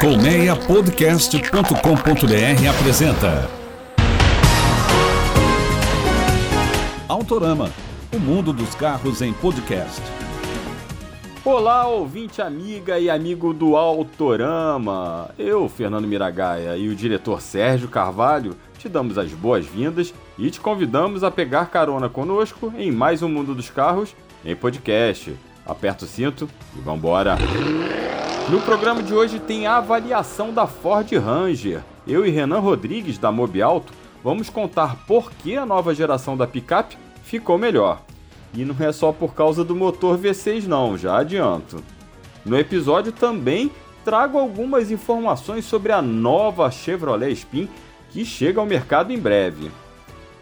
Colmeiapodcast.com.br apresenta Autorama, o mundo dos carros em podcast. Olá, ouvinte amiga e amigo do Autorama. Eu, Fernando Miragaia, e o diretor Sérgio Carvalho te damos as boas-vindas e te convidamos a pegar carona conosco em mais um Mundo dos Carros em podcast. Aperta o cinto e vambora! No programa de hoje tem a avaliação da Ford Ranger. Eu e Renan Rodrigues, da Mobialto, vamos contar por que a nova geração da picape ficou melhor. E não é só por causa do motor V6 não, já adianto. No episódio também trago algumas informações sobre a nova Chevrolet Spin que chega ao mercado em breve.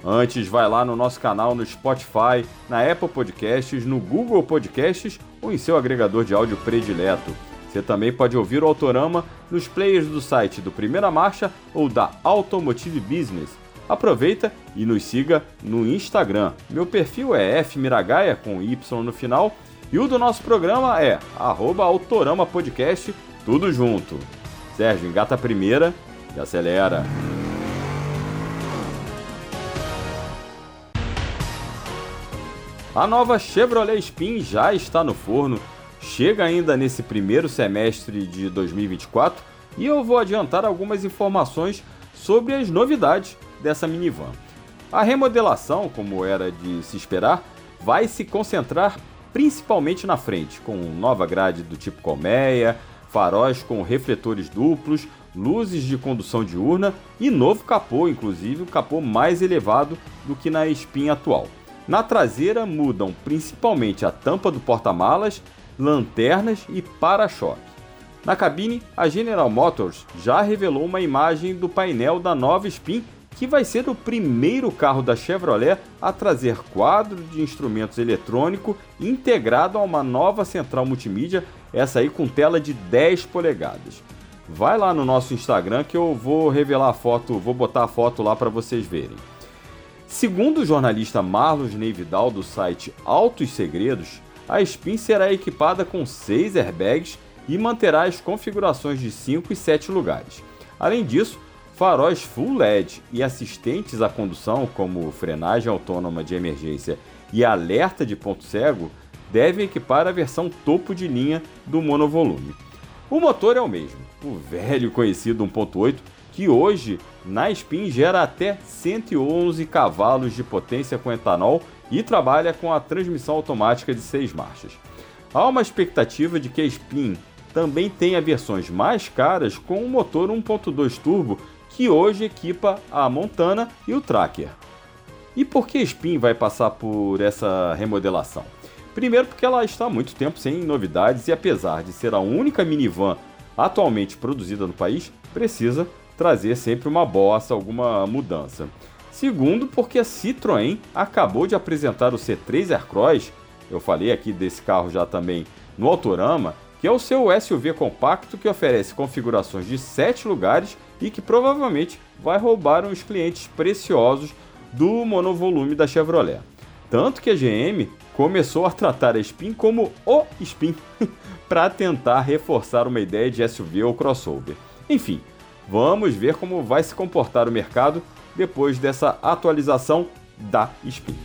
Antes, vai lá no nosso canal no Spotify, na Apple Podcasts, no Google Podcasts ou em seu agregador de áudio predileto. Você também pode ouvir o Autorama nos players do site do Primeira Marcha ou da Automotive Business. Aproveita e nos siga no Instagram. Meu perfil é fmiragaia com Y no final e o do nosso programa é Autorama Podcast, tudo junto. Sérgio, engata a primeira e acelera. A nova Chevrolet Spin já está no forno, chega ainda nesse primeiro semestre de 2024 e eu vou adiantar algumas informações sobre as novidades dessa minivan. A remodelação, como era de se esperar, vai se concentrar principalmente na frente, com nova grade do tipo colmeia, faróis com refletores duplos, luzes de condução diurna e novo capô, inclusive o capô mais elevado do que na Spin atual. Na traseira mudam principalmente a tampa do porta-malas, lanternas e para-choque. Na cabine, a General Motors já revelou uma imagem do painel da nova Spin, que vai ser o primeiro carro da Chevrolet a trazer quadro de instrumentos eletrônico integrado a uma nova central multimídia, essa aí com tela de 10 polegadas. Vai lá no nosso Instagram que eu vou revelar a foto, vou botar a foto lá para vocês verem. Segundo o jornalista Marlos Neividal do site Altos Segredos, a Spin será equipada com 6 airbags e manterá as configurações de 5 e 7 lugares. Além disso, faróis full LED e assistentes à condução, como frenagem autônoma de emergência e alerta de ponto cego, devem equipar a versão topo de linha do monovolume. O motor é o mesmo, o velho conhecido 1.8, que hoje na Spin gera até 111 cavalos de potência com etanol e trabalha com a transmissão automática de 6 marchas. Há uma expectativa de que a Spin também tenha versões mais caras com um motor 1.2 turbo que hoje equipa a Montana e o Tracker. E por que a Spin vai passar por essa remodelação? Primeiro porque ela está há muito tempo sem novidades e apesar de ser a única minivan atualmente produzida no país, precisa trazer sempre uma bossa, alguma mudança. Segundo, porque a Citroën acabou de apresentar o C3 Aircross, eu falei aqui desse carro já também no Autorama, que é o seu SUV compacto que oferece configurações de 7 lugares e que provavelmente vai roubar os clientes preciosos do monovolume da Chevrolet. Tanto que a GM começou a tratar a Spin como o Spin, para tentar reforçar uma ideia de SUV ou crossover. Enfim, Vamos ver como vai se comportar o mercado depois dessa atualização da Spin.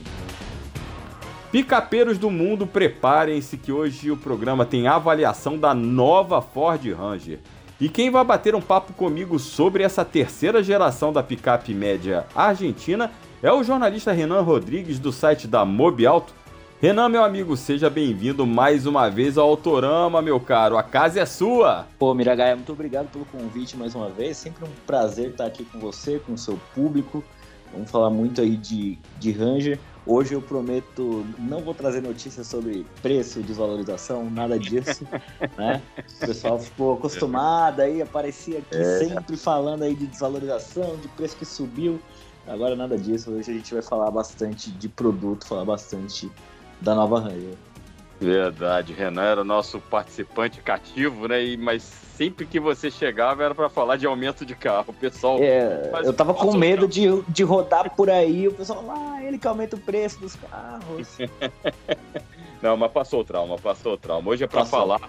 Picapeiros do mundo, preparem-se que hoje o programa tem avaliação da nova Ford Ranger. E quem vai bater um papo comigo sobre essa terceira geração da picape média argentina é o jornalista Renan Rodrigues do site da Mobialto, Renan, meu amigo, seja bem-vindo mais uma vez ao Autorama, meu caro. A casa é sua. Pô, Miragaia, muito obrigado pelo convite mais uma vez. Sempre um prazer estar aqui com você, com o seu público. Vamos falar muito aí de, de Ranger. Hoje eu prometo, não vou trazer notícias sobre preço, desvalorização, nada disso, né? O pessoal ficou acostumado aí, aparecia aqui é. sempre falando aí de desvalorização, de preço que subiu. Agora nada disso. Hoje a gente vai falar bastante de produto, falar bastante da nova Ranger. Verdade, Renan era o nosso participante cativo, né? E, mas sempre que você chegava era para falar de aumento de carro. O pessoal. É, eu tava com medo de, de rodar por aí, o pessoal, ah, ele que aumenta o preço dos carros. Não, mas passou o trauma, passou o trauma. Hoje é para falar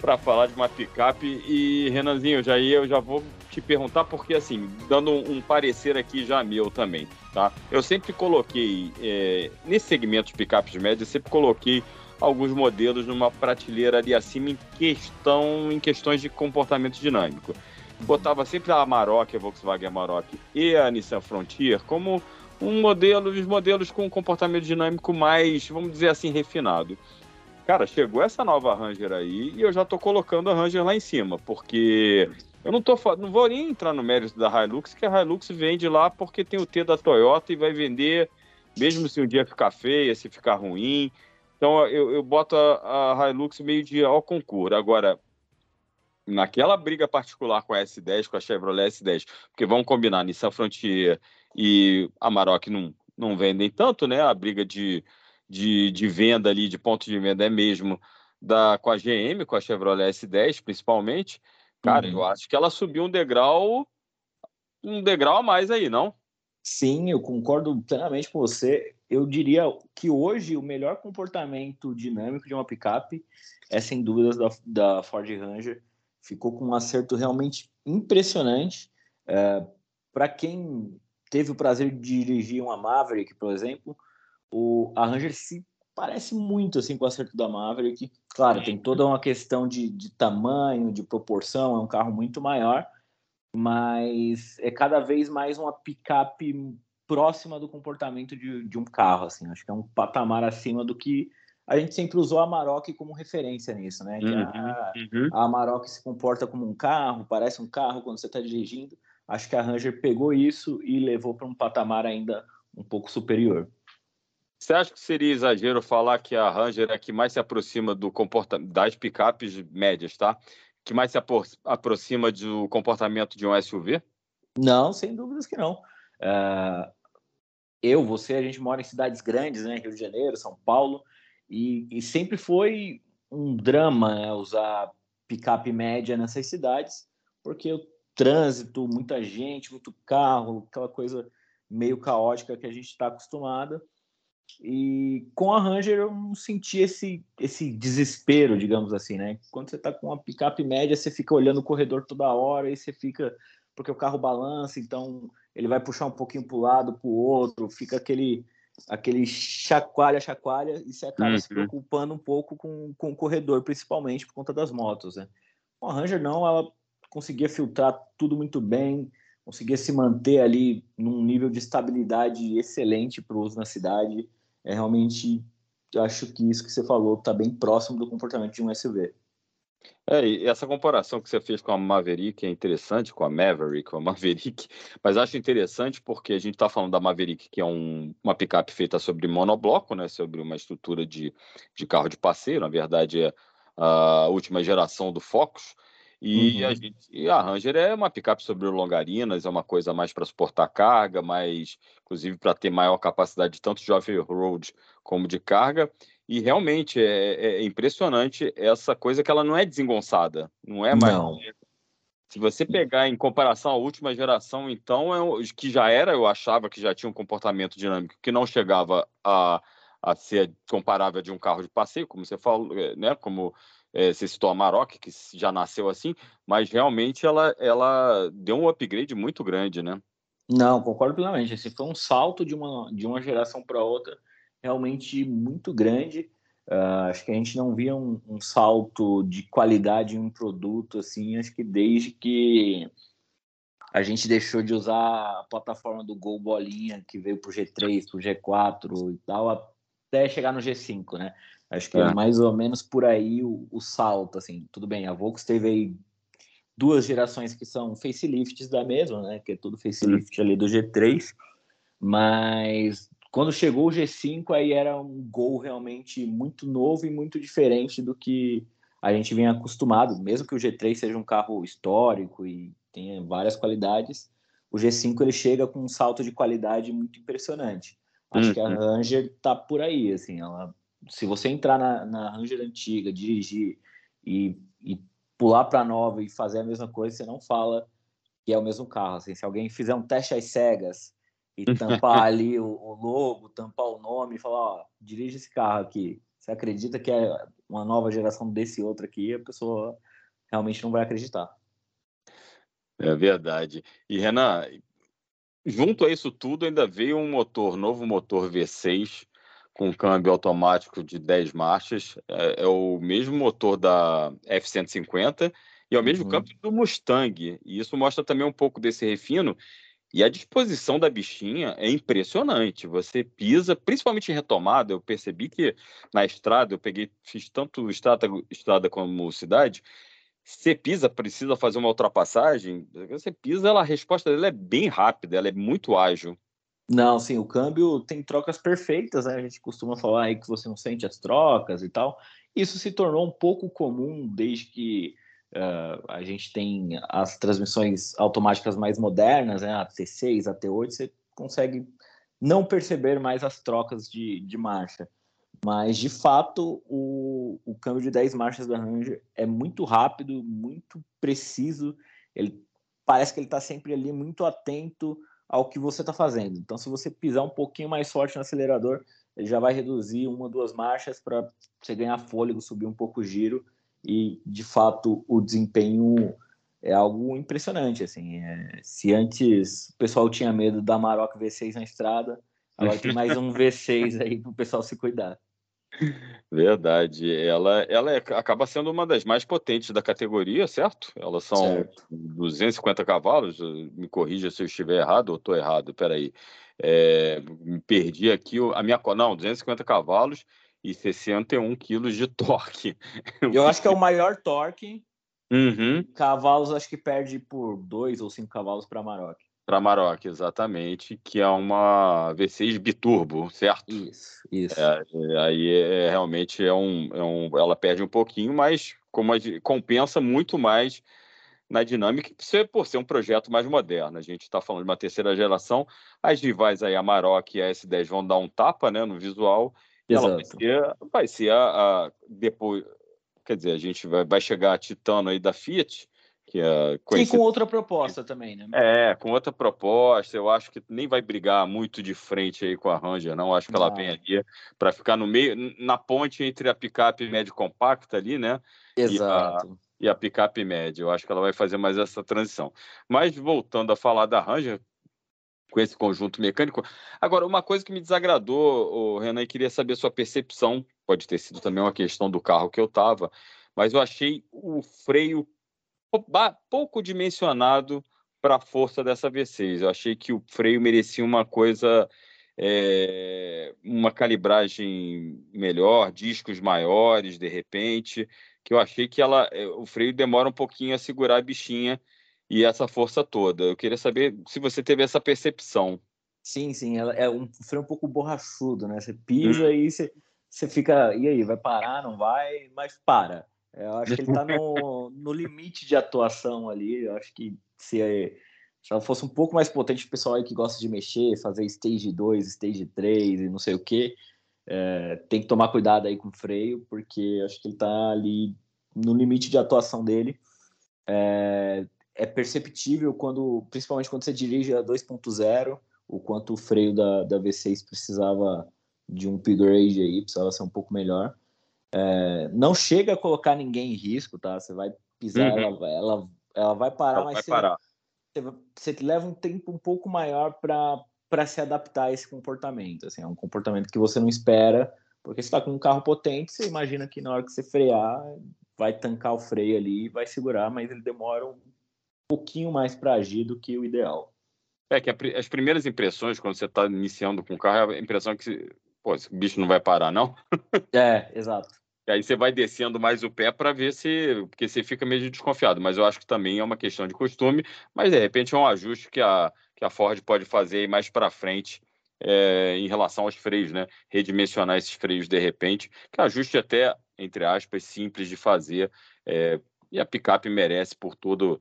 para falar de uma picape e Renanzinho, já ia, eu já vou te perguntar porque assim, dando um, parecer aqui já meu também, tá? Eu sempre coloquei é, nesse segmento de picapes médias, sempre coloquei alguns modelos numa prateleira ali acima em questão em questões de comportamento dinâmico. Botava sempre a Amarok, a Volkswagen Amarok e a Nissan Frontier como um modelo, os modelos com comportamento dinâmico mais, vamos dizer assim, refinado. Cara, chegou essa nova Ranger aí e eu já tô colocando a Ranger lá em cima, porque eu não tô não vou nem entrar no mérito da Hilux, que a Hilux vende lá porque tem o T da Toyota e vai vender mesmo se um dia ficar feia, se ficar ruim. Então eu, eu boto a, a Hilux meio de ao concurso. Agora, naquela briga particular com a S10, com a Chevrolet S10, porque vamos combinar, Nissan Frontier e Amarok não, não vendem tanto, né? A briga de de, de venda ali, de ponto de venda é mesmo da, com a GM, com a Chevrolet S10 principalmente, cara, uhum. eu acho que ela subiu um degrau, um degrau a mais aí, não? Sim, eu concordo plenamente com você. Eu diria que hoje o melhor comportamento dinâmico de uma picape é sem dúvidas da, da Ford Ranger. Ficou com um acerto realmente impressionante. É, Para quem teve o prazer de dirigir uma Maverick, por exemplo, o, a Ranger se parece muito assim com o acerto da Maverick. Claro, tem toda uma questão de, de tamanho, de proporção, é um carro muito maior, mas é cada vez mais uma picape próxima do comportamento de, de um carro, assim. Acho que é um patamar acima do que a gente sempre usou a Amarok como referência nisso, né? Uhum, a, uhum. a Amarok se comporta como um carro, parece um carro quando você está dirigindo. Acho que a Ranger pegou isso e levou para um patamar ainda um pouco superior. Você acha que seria exagero falar que a Ranger é a que mais se aproxima do comportamento das picapes médias, tá? Que mais se apro aproxima do comportamento de um SUV? Não, sem dúvidas que não. Uh, eu, você, a gente mora em cidades grandes, né? Rio de Janeiro, São Paulo, e, e sempre foi um drama né, usar picape média nessas cidades, porque o trânsito, muita gente, muito carro, aquela coisa meio caótica que a gente está acostumado. E com a Ranger eu não senti esse, esse desespero, digamos assim, né? Quando você tá com uma picape média, você fica olhando o corredor toda hora e você fica. Porque o carro balança, então ele vai puxar um pouquinho para o lado, para o outro, fica aquele aquele chacoalha, chacoalha, e você acaba uhum. se preocupando um pouco com, com o corredor, principalmente por conta das motos, né? Com a Ranger não, ela conseguia filtrar tudo muito bem, conseguia se manter ali num nível de estabilidade excelente para o uso na cidade. É realmente, acho que isso que você falou está bem próximo do comportamento de um SUV. É, e essa comparação que você fez com a Maverick é interessante, com a Maverick, com a Maverick, mas acho interessante porque a gente está falando da Maverick, que é um, uma picape feita sobre monobloco, né, sobre uma estrutura de, de carro de passeio, na verdade é a última geração do Focus, e, uhum. a gente, e a Ranger é uma picape sobre longarinas, é uma coisa mais para suportar carga, mais, inclusive para ter maior capacidade tanto de off-road como de carga. E realmente é, é, impressionante essa coisa que ela não é desengonçada, não é mais. Não. Se você pegar em comparação à última geração, então, é, que já era, eu achava que já tinha um comportamento dinâmico que não chegava a, a ser comparável de um carro de passeio, como você falou, é, né? Como é, você citou a Maroc, que já nasceu assim, mas realmente ela, ela deu um upgrade muito grande, né? Não, concordo plenamente. Esse foi um salto de uma, de uma geração para outra realmente muito grande. Uh, acho que a gente não via um, um, salto de qualidade em um produto assim, acho que desde que a gente deixou de usar a plataforma do Gol Bolinha, que veio para o G3, para o G4 e tal, até chegar no G5, né? Acho que é, é mais ou menos por aí o, o, salto, assim. Tudo bem, a Volks teve aí duas gerações que são facelifts da mesma, né? Que é tudo facelift ali do G3, mas quando chegou o G5 aí era um gol realmente muito novo e muito diferente do que a gente vem acostumado, mesmo que o G3 seja um carro histórico e tenha várias qualidades, o G5 ele chega com um salto de qualidade muito impressionante. Acho uhum. que a uhum. Ranger tá por aí, assim, ela se você entrar na, na Ranger antiga, dirigir e, e pular para a nova e fazer a mesma coisa, você não fala que é o mesmo carro. Assim, se alguém fizer um teste às cegas e tampar ali o, o, logo, tampar o nome e falar, ó, dirige esse carro aqui, você acredita que é uma nova geração desse outro aqui, a pessoa realmente não vai acreditar. É verdade. E Renan, junto a isso tudo, ainda veio um motor, novo motor V6 com câmbio automático de 10 marchas. É, é o mesmo motor da F-150 e é o mesmo uhum. câmbio do Mustang. E isso mostra também um pouco desse refino. E a disposição da bichinha é impressionante. Você pisa, principalmente em retomada. Eu percebi que na estrada, eu peguei, fiz tanto estrada, estrada como cidade. Você pisa, precisa fazer uma ultrapassagem. Você pisa, ela, a resposta dela é bem rápida, ela é muito ágil. Não, sim, o câmbio tem trocas perfeitas, né? A gente costuma falar aí que você não sente as trocas e tal. Isso se tornou um pouco comum desde que uh, a gente tem as transmissões automáticas mais modernas, né? A T6, a T8, você consegue não perceber mais as trocas de, de marcha. Mas, de fato, o, o câmbio de 10 marchas da Ranger é muito rápido, muito preciso. Ele parece que ele está sempre ali muito atento ao que você está fazendo. Então, se você pisar um pouquinho mais forte no acelerador, ele já vai reduzir uma, duas marchas para você ganhar fôlego, subir um pouco o giro e, de fato, o desempenho é algo impressionante. Assim, é, se antes o pessoal tinha medo da Maroc V6 na estrada, agora tem mais um V6 aí para o pessoal se cuidar. Verdade. Ela, ela é, acaba sendo uma das mais potentes da categoria, certo? Elas são certo. 250 cavalos. Me corrija se eu estiver errado ou estou errado. Peraí. É, me perdi aqui. A minha. Não, 250 cavalos e 61 quilos de torque. Eu acho que é o maior torque. Uhum. Cavalos, acho que perde por dois ou cinco cavalos para Maroc. Para Maroc, exatamente, que é uma V6 biturbo, certo? Isso, isso. É, é aí é, realmente é um, é um, ela perde um pouquinho, mas como a, compensa muito mais na dinâmica, por ser um projeto mais moderno. A gente está falando de uma terceira geração, as rivais aí, a Maroc e a S10 vão dar um tapa né, no visual, e Exato. ela vai ser, vai ser a, a, depois, quer dizer, a gente vai, vai chegar a Titano aí da Fiat, que é E com outra proposta também, né? É, com outra proposta. Eu acho que nem vai brigar muito de frente aí com a Ranger, não. Acho que ela vem ali para ficar no meio, na ponte entre a picape médio compacta ali, né? Exato. E a, e a picape média. Eu acho que ela vai fazer mais essa transição. Mas voltando a falar da Ranger, com esse conjunto mecânico. Agora, uma coisa que me desagradou, Renan, e queria saber a sua percepção, pode ter sido também uma questão do carro que eu estava, mas eu achei o freio pouco dimensionado para a força dessa V6. Eu achei que o freio merecia uma coisa, é, uma calibragem melhor, discos maiores, de repente, que eu achei que ela, eh, o freio demora um pouquinho a segurar a bichinha e essa força toda. Eu queria saber se você teve essa percepção. Sim, sim, ela é um freio um pouco borrachudo, né? Você pisa hum. e você, você fica, e aí, vai parar, não vai, mas para. Eu acho que ele está no, no limite de atuação ali. Eu acho que se, se ela fosse um pouco mais potente, o pessoal aí que gosta de mexer, fazer stage 2, stage 3 e não sei o que, é, tem que tomar cuidado aí com o freio, porque acho que ele está ali no limite de atuação dele. É, é perceptível quando, principalmente quando você dirige a 2.0, o quanto o freio da, da V6 precisava de um upgrade aí, precisava ser um pouco melhor. É, não chega a colocar ninguém em risco, tá? Você vai pisar, uhum. ela, ela, ela vai parar, ela mas vai você, parar. Você, você leva um tempo um pouco maior para se adaptar a esse comportamento. Assim, é um comportamento que você não espera, porque você está com um carro potente, você imagina que na hora que você frear, vai tancar o freio ali e vai segurar, mas ele demora um pouquinho mais para agir do que o ideal. É que as primeiras impressões, quando você está iniciando com o carro, é a impressão que pô, esse bicho não vai parar, não? É, exato. E aí você vai descendo mais o pé para ver se. Porque você fica meio desconfiado. Mas eu acho que também é uma questão de costume. Mas de repente é um ajuste que a, que a Ford pode fazer mais para frente é, em relação aos freios, né? Redimensionar esses freios de repente. Que ajuste até, entre aspas, simples de fazer. É, e a picape merece por todo.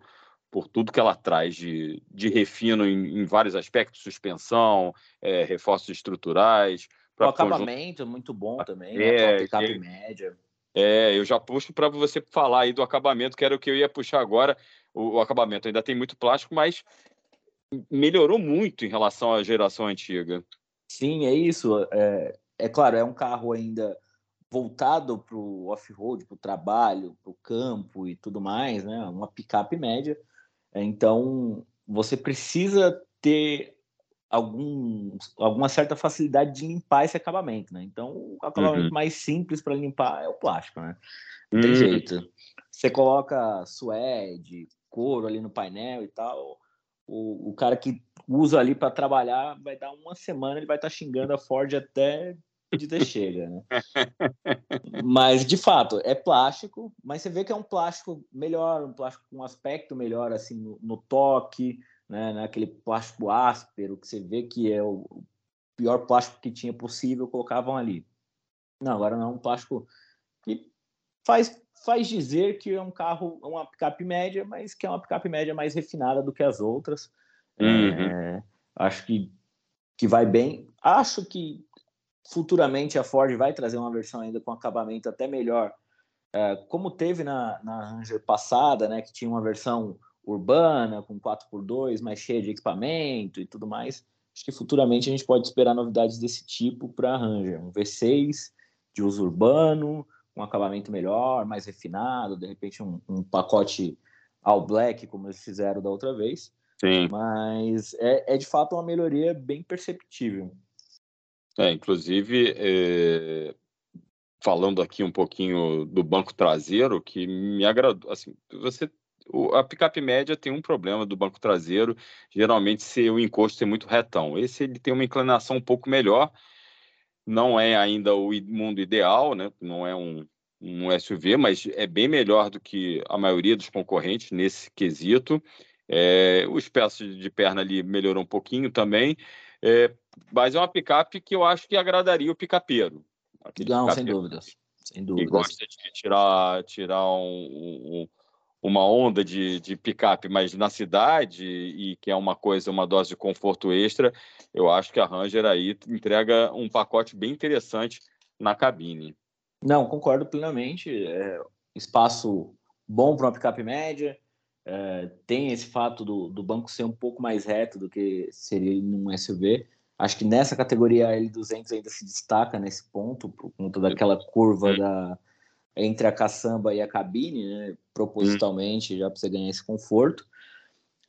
Por tudo que ela traz de, de refino em, em vários aspectos, suspensão, é, reforços estruturais, o acabamento conjunto... é muito bom também, né? é, né? picape média. É, eu já puxo para você falar aí do acabamento, que era o que eu ia puxar agora. O, o acabamento ainda tem muito plástico, mas melhorou muito em relação à geração antiga. Sim, é isso. É, é claro, é um carro ainda voltado para o off-road, para o trabalho, para o campo e tudo mais, né? Uma picape média. Então, você precisa ter algum, alguma certa facilidade de limpar esse acabamento, né? Então, o acabamento uhum. mais simples para limpar é o plástico, né? Não tem uhum. jeito. Você coloca suede, couro ali no painel e tal, o, o cara que usa ali para trabalhar vai dar uma semana, ele vai estar tá xingando a Ford até de chega, né? mas de fato é plástico, mas você vê que é um plástico melhor, um plástico com um aspecto melhor assim no, no toque, né? Naquele plástico áspero que você vê que é o pior plástico que tinha possível colocavam ali. Não, agora não é um plástico que faz faz dizer que é um carro, uma picape média, mas que é uma picape média mais refinada do que as outras. Uhum. É, acho que, que vai bem. Acho que futuramente a Ford vai trazer uma versão ainda com acabamento até melhor, é, como teve na, na Ranger passada, né, que tinha uma versão urbana, com 4x2, mais cheia de equipamento e tudo mais. Acho que futuramente a gente pode esperar novidades desse tipo para a Ranger. Um V6 de uso urbano, um acabamento melhor, mais refinado, de repente um, um pacote all black, como eles fizeram da outra vez. Sim. Mas é, é de fato uma melhoria bem perceptível. É, inclusive, é, falando aqui um pouquinho do banco traseiro, que me agradou. Assim, você, a picape média tem um problema do banco traseiro, geralmente se o encosto ser muito retão. Esse ele tem uma inclinação um pouco melhor, não é ainda o mundo ideal, né? Não é um, um SUV, mas é bem melhor do que a maioria dos concorrentes nesse quesito. É, os peças de perna ali melhorou um pouquinho também. É, mas é uma picape que eu acho que agradaria o picapeiro. Não, picapeiro sem dúvidas. Sem dúvidas. Que gosta de tirar, tirar um, um, uma onda de, de picape, mas na cidade, e que é uma coisa, uma dose de conforto extra, eu acho que a Ranger aí entrega um pacote bem interessante na cabine. Não, concordo plenamente. É, espaço bom para uma picape média, é, tem esse fato do, do banco ser um pouco mais reto do que seria num SUV. Acho que nessa categoria a L200 ainda se destaca nesse ponto, por conta daquela curva da, entre a caçamba e a cabine, né, propositalmente, já para você ganhar esse conforto.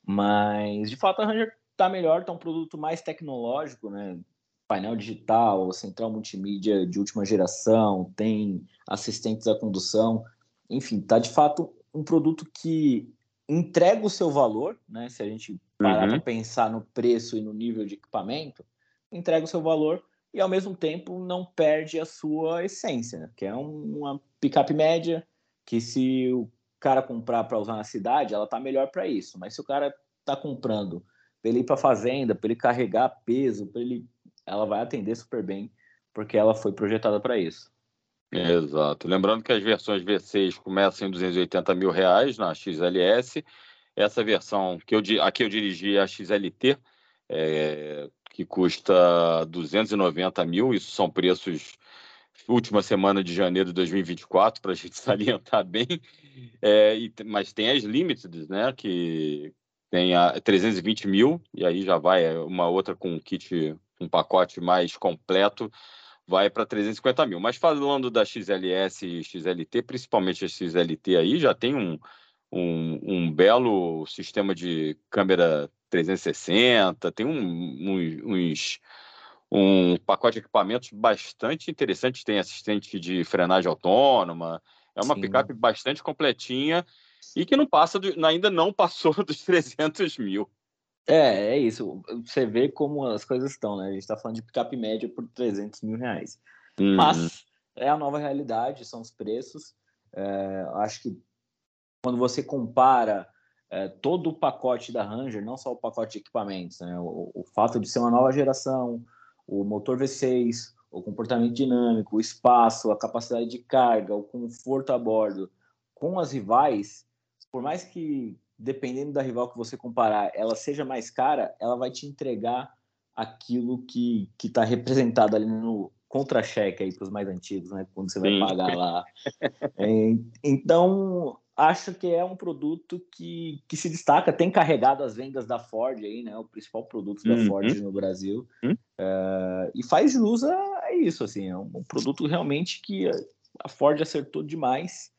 Mas, de fato, a Ranger está melhor, está um produto mais tecnológico, né? painel digital, central multimídia de última geração, tem assistentes à condução, enfim, está de fato um produto que entrega o seu valor, né? Se a gente parar uhum. para pensar no preço e no nível de equipamento, entrega o seu valor e ao mesmo tempo não perde a sua essência, né? que é um, uma picape média que se o cara comprar para usar na cidade, ela tá melhor para isso. Mas se o cara tá comprando para ele ir para fazenda, para ele carregar peso, para ele, ela vai atender super bem porque ela foi projetada para isso. Exato. Lembrando que as versões V6 começam em 280 mil reais na XLS. Essa versão que eu aqui eu dirigi é a XLT, é, que custa 290 mil. Isso são preços última semana de janeiro de 2024 para a gente salientar bem. É, e, mas tem as limited, né? Que tem a 320 mil e aí já vai é, uma outra com um kit, um pacote mais completo vai para 350 mil. Mas falando da XLS e XLT, principalmente a XLT aí, já tem um, um, um belo sistema de câmera 360, tem um, um, uns um pacote de equipamentos bastante interessante, tem assistente de frenagem autônoma, é uma Sim. picape bastante completinha e que não passa do, ainda não passou dos 300 mil. É, é isso. Você vê como as coisas estão, né? A gente está falando de picape média por 300 mil reais. Uhum. Mas é a nova realidade, são os preços. É, acho que quando você compara é, todo o pacote da Ranger, não só o pacote de equipamentos, né? o, o fato de ser uma nova geração, o motor V6, o comportamento dinâmico, o espaço, a capacidade de carga, o conforto a bordo, com as rivais, por mais que dependendo da rival que você comparar, ela seja mais cara, ela vai te entregar aquilo que que está representado ali no contra-cheque aí para os mais antigos, né? Quando você vai Sim. pagar lá. É, então acho que é um produto que, que se destaca, tem carregado as vendas da Ford aí, né? O principal produto da uhum. Ford no Brasil. Uhum. Uh, e faz jus a isso, assim, é um produto realmente que a Ford acertou demais.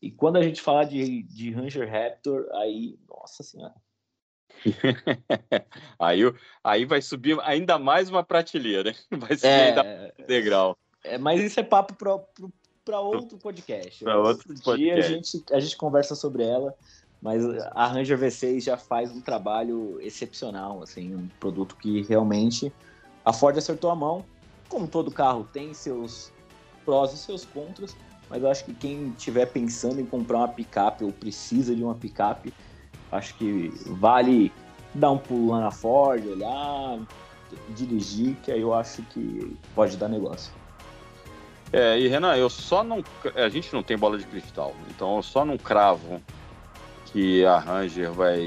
E quando a gente falar de, de Ranger Raptor, aí, nossa senhora. aí, aí vai subir ainda mais uma prateleira. Vai subir é, ainda mais um degrau. É, mas isso é papo para outro podcast. Para outro, outro podcast. dia a gente, a gente conversa sobre ela. Mas a Ranger V6 já faz um trabalho excepcional, assim, um produto que realmente a Ford acertou a mão. Como todo carro tem seus prós e seus contras, mas eu acho que quem estiver pensando em comprar uma picape ou precisa de uma picape, acho que vale dar um pulo lá na Ford, olhar, dirigir, que aí eu acho que pode dar negócio. É, e Renan, eu só não. A gente não tem bola de cristal, então eu só não cravo que a Ranger vai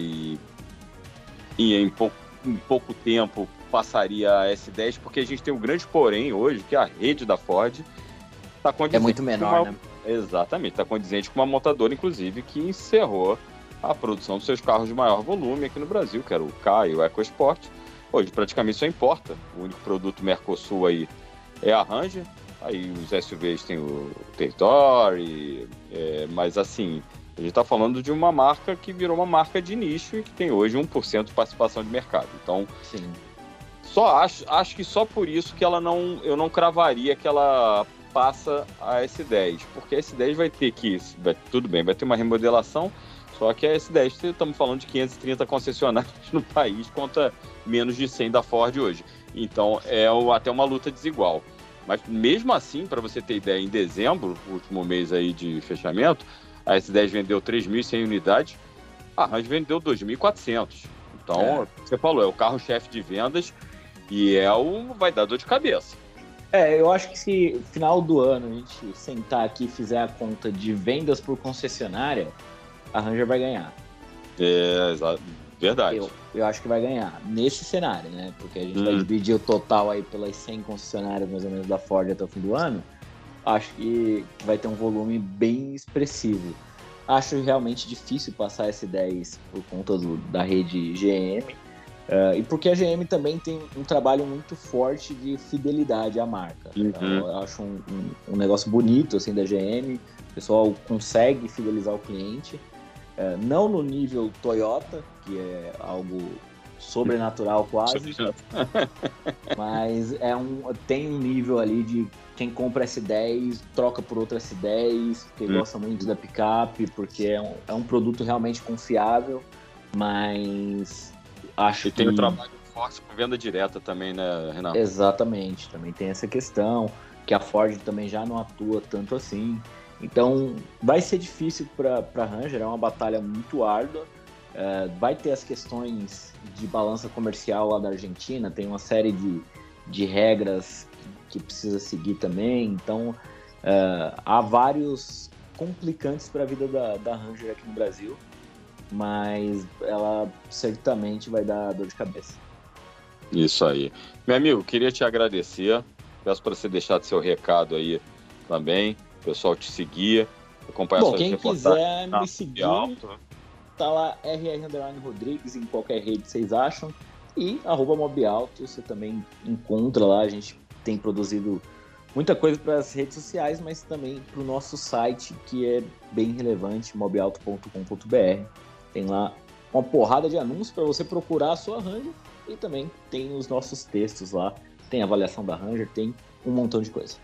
em, em, pouco, em pouco tempo passaria a S10, porque a gente tem um grande porém hoje, que a rede da Ford está condizente. É muito menor, uma... né? Exatamente, está condizente com uma montadora, inclusive, que encerrou a produção dos seus carros de maior volume aqui no Brasil, que era o K e o EcoSport. Hoje praticamente só importa. O único produto Mercosul aí é a Ranger. Aí os SUVs tem o Territory, é, mas assim, a gente está falando de uma marca que virou uma marca de nicho e que tem hoje 1% de participação de mercado. Então, Sim. só acho, acho que só por isso que ela não, eu não cravaria que ela passa a S10, porque a S10 vai ter que, vai, tudo bem, vai ter uma remodelação, só que a S10, estamos falando de 530 concessionários no país contra menos de 100 da Ford hoje. Então, é até uma luta desigual. Mas mesmo assim, para você ter ideia, em dezembro, último mês aí de fechamento, a S10 vendeu 3.100 unidades, a Range vendeu 2.400. Então, é. você falou, é o carro-chefe de vendas e é o vai dar dor de cabeça. É, eu acho que se final do ano a gente sentar aqui e fizer a conta de vendas por concessionária, a Ranger vai ganhar. É, exato. Verdade. Eu, eu acho que vai ganhar nesse cenário, né? Porque a gente hum. vai dividir o total aí pelas 100 concessionárias mais ou menos da Ford até o fim do ano acho que vai ter um volume bem expressivo. Acho realmente difícil passar S10 por conta do, da rede GM. Uh, eh, e porque a GM também tem um trabalho muito forte de fidelidade à marca. Uhum. Então, eu acho um, um, um, negócio bonito assim da GM. O pessoal consegue fidelizar o cliente. Uh, não no nível Toyota, que é algo sobrenatural quase. mas é um, tem um nível ali de quem compra S10 troca por outra S10, porque hum. gosta muito da picape, porque é um, é um produto realmente confiável, mas acho e que... tem um trabalho forte com venda direta também, né, Renato? Exatamente, também tem essa questão, que a Ford também já não atua tanto assim. Então, vai ser difícil para Ranger, é uma batalha muito árdua. É, vai ter as questões de balança comercial lá da Argentina, tem uma série de, de regras que precisa seguir também. Então, uh, há vários complicantes para a vida da, da Ranger aqui no Brasil, mas ela certamente vai dar dor de cabeça. Isso aí. Meu amigo, queria te agradecer. Peço para você deixar seu recado aí também, o pessoal te seguir, acompanhar Bom, quem quiser me seguir, alto. tá lá RR Rodrigues em qualquer rede que vocês acham. E arroba Mobialto, você também encontra lá, a gente tem produzido muita coisa para as redes sociais, mas também para o nosso site, que é bem relevante, mobialto.com.br. Tem lá uma porrada de anúncios para você procurar a sua Ranger e também tem os nossos textos lá, tem avaliação da Ranger, tem um montão de coisa.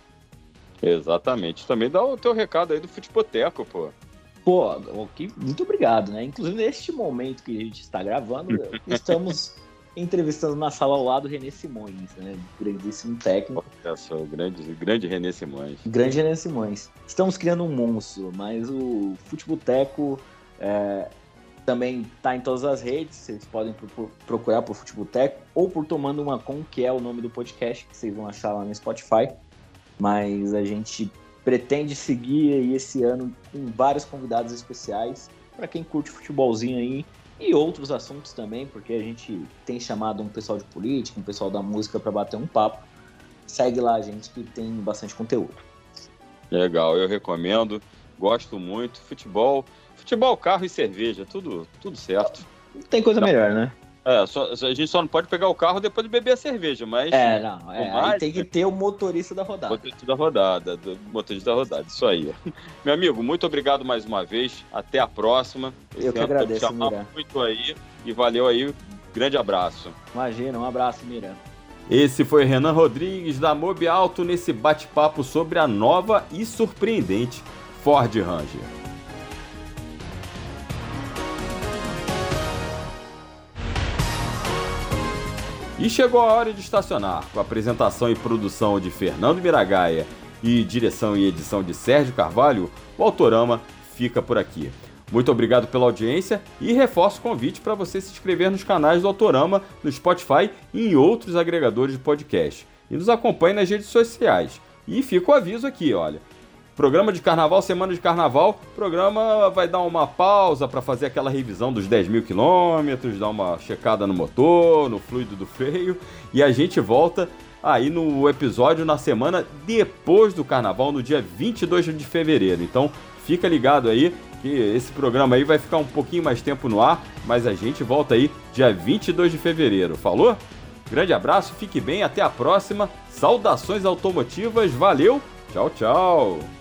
Exatamente. Também dá o teu recado aí do Futepoteco, pô. Pô, muito obrigado, né? Inclusive, neste momento que a gente está gravando, estamos entrevistando na sala ao lado René Simões, né? Grandíssimo técnico. Essa, o grande, grande René Simões. Grande René Simões. Estamos criando um monstro, mas o Futeboteco é, também está em todas as redes. Vocês podem procurar por Futeboteco ou por Tomando Uma Com, que é o nome do podcast, que vocês vão achar lá no Spotify. Mas a gente pretende seguir aí esse ano com vários convidados especiais. Para quem curte futebolzinho aí, e outros assuntos também, porque a gente tem chamado um pessoal de política, um pessoal da música para bater um papo. Segue lá a gente que tem bastante conteúdo. Legal, eu recomendo, gosto muito. Futebol, futebol, carro e cerveja, tudo, tudo certo. Não tem coisa melhor, né? É, só, a gente só não pode pegar o carro depois de beber a cerveja, mas. É, não. É, mais, tem que ter o motorista da rodada. Motorista da rodada, do, motorista da rodada, isso aí. Meu amigo, muito obrigado mais uma vez. Até a próxima. Esse Eu que agradeço, Mira. Muito aí e valeu aí. Grande abraço. Imagina, um abraço, Mira. Esse foi Renan Rodrigues da Mobi Alto nesse bate-papo sobre a nova e surpreendente Ford Ranger. E chegou a hora de estacionar, com apresentação e produção de Fernando Miragaia e direção e edição de Sérgio Carvalho, o Autorama fica por aqui. Muito obrigado pela audiência e reforço o convite para você se inscrever nos canais do Autorama, no Spotify e em outros agregadores de podcast. E nos acompanhe nas redes sociais. E fica o aviso aqui, olha. Programa de carnaval, semana de carnaval, programa vai dar uma pausa para fazer aquela revisão dos 10 mil quilômetros, dar uma checada no motor, no fluido do freio, e a gente volta aí no episódio na semana depois do carnaval, no dia 22 de fevereiro. Então fica ligado aí que esse programa aí vai ficar um pouquinho mais tempo no ar, mas a gente volta aí dia 22 de fevereiro. Falou? Grande abraço, fique bem, até a próxima. Saudações automotivas, valeu, tchau, tchau.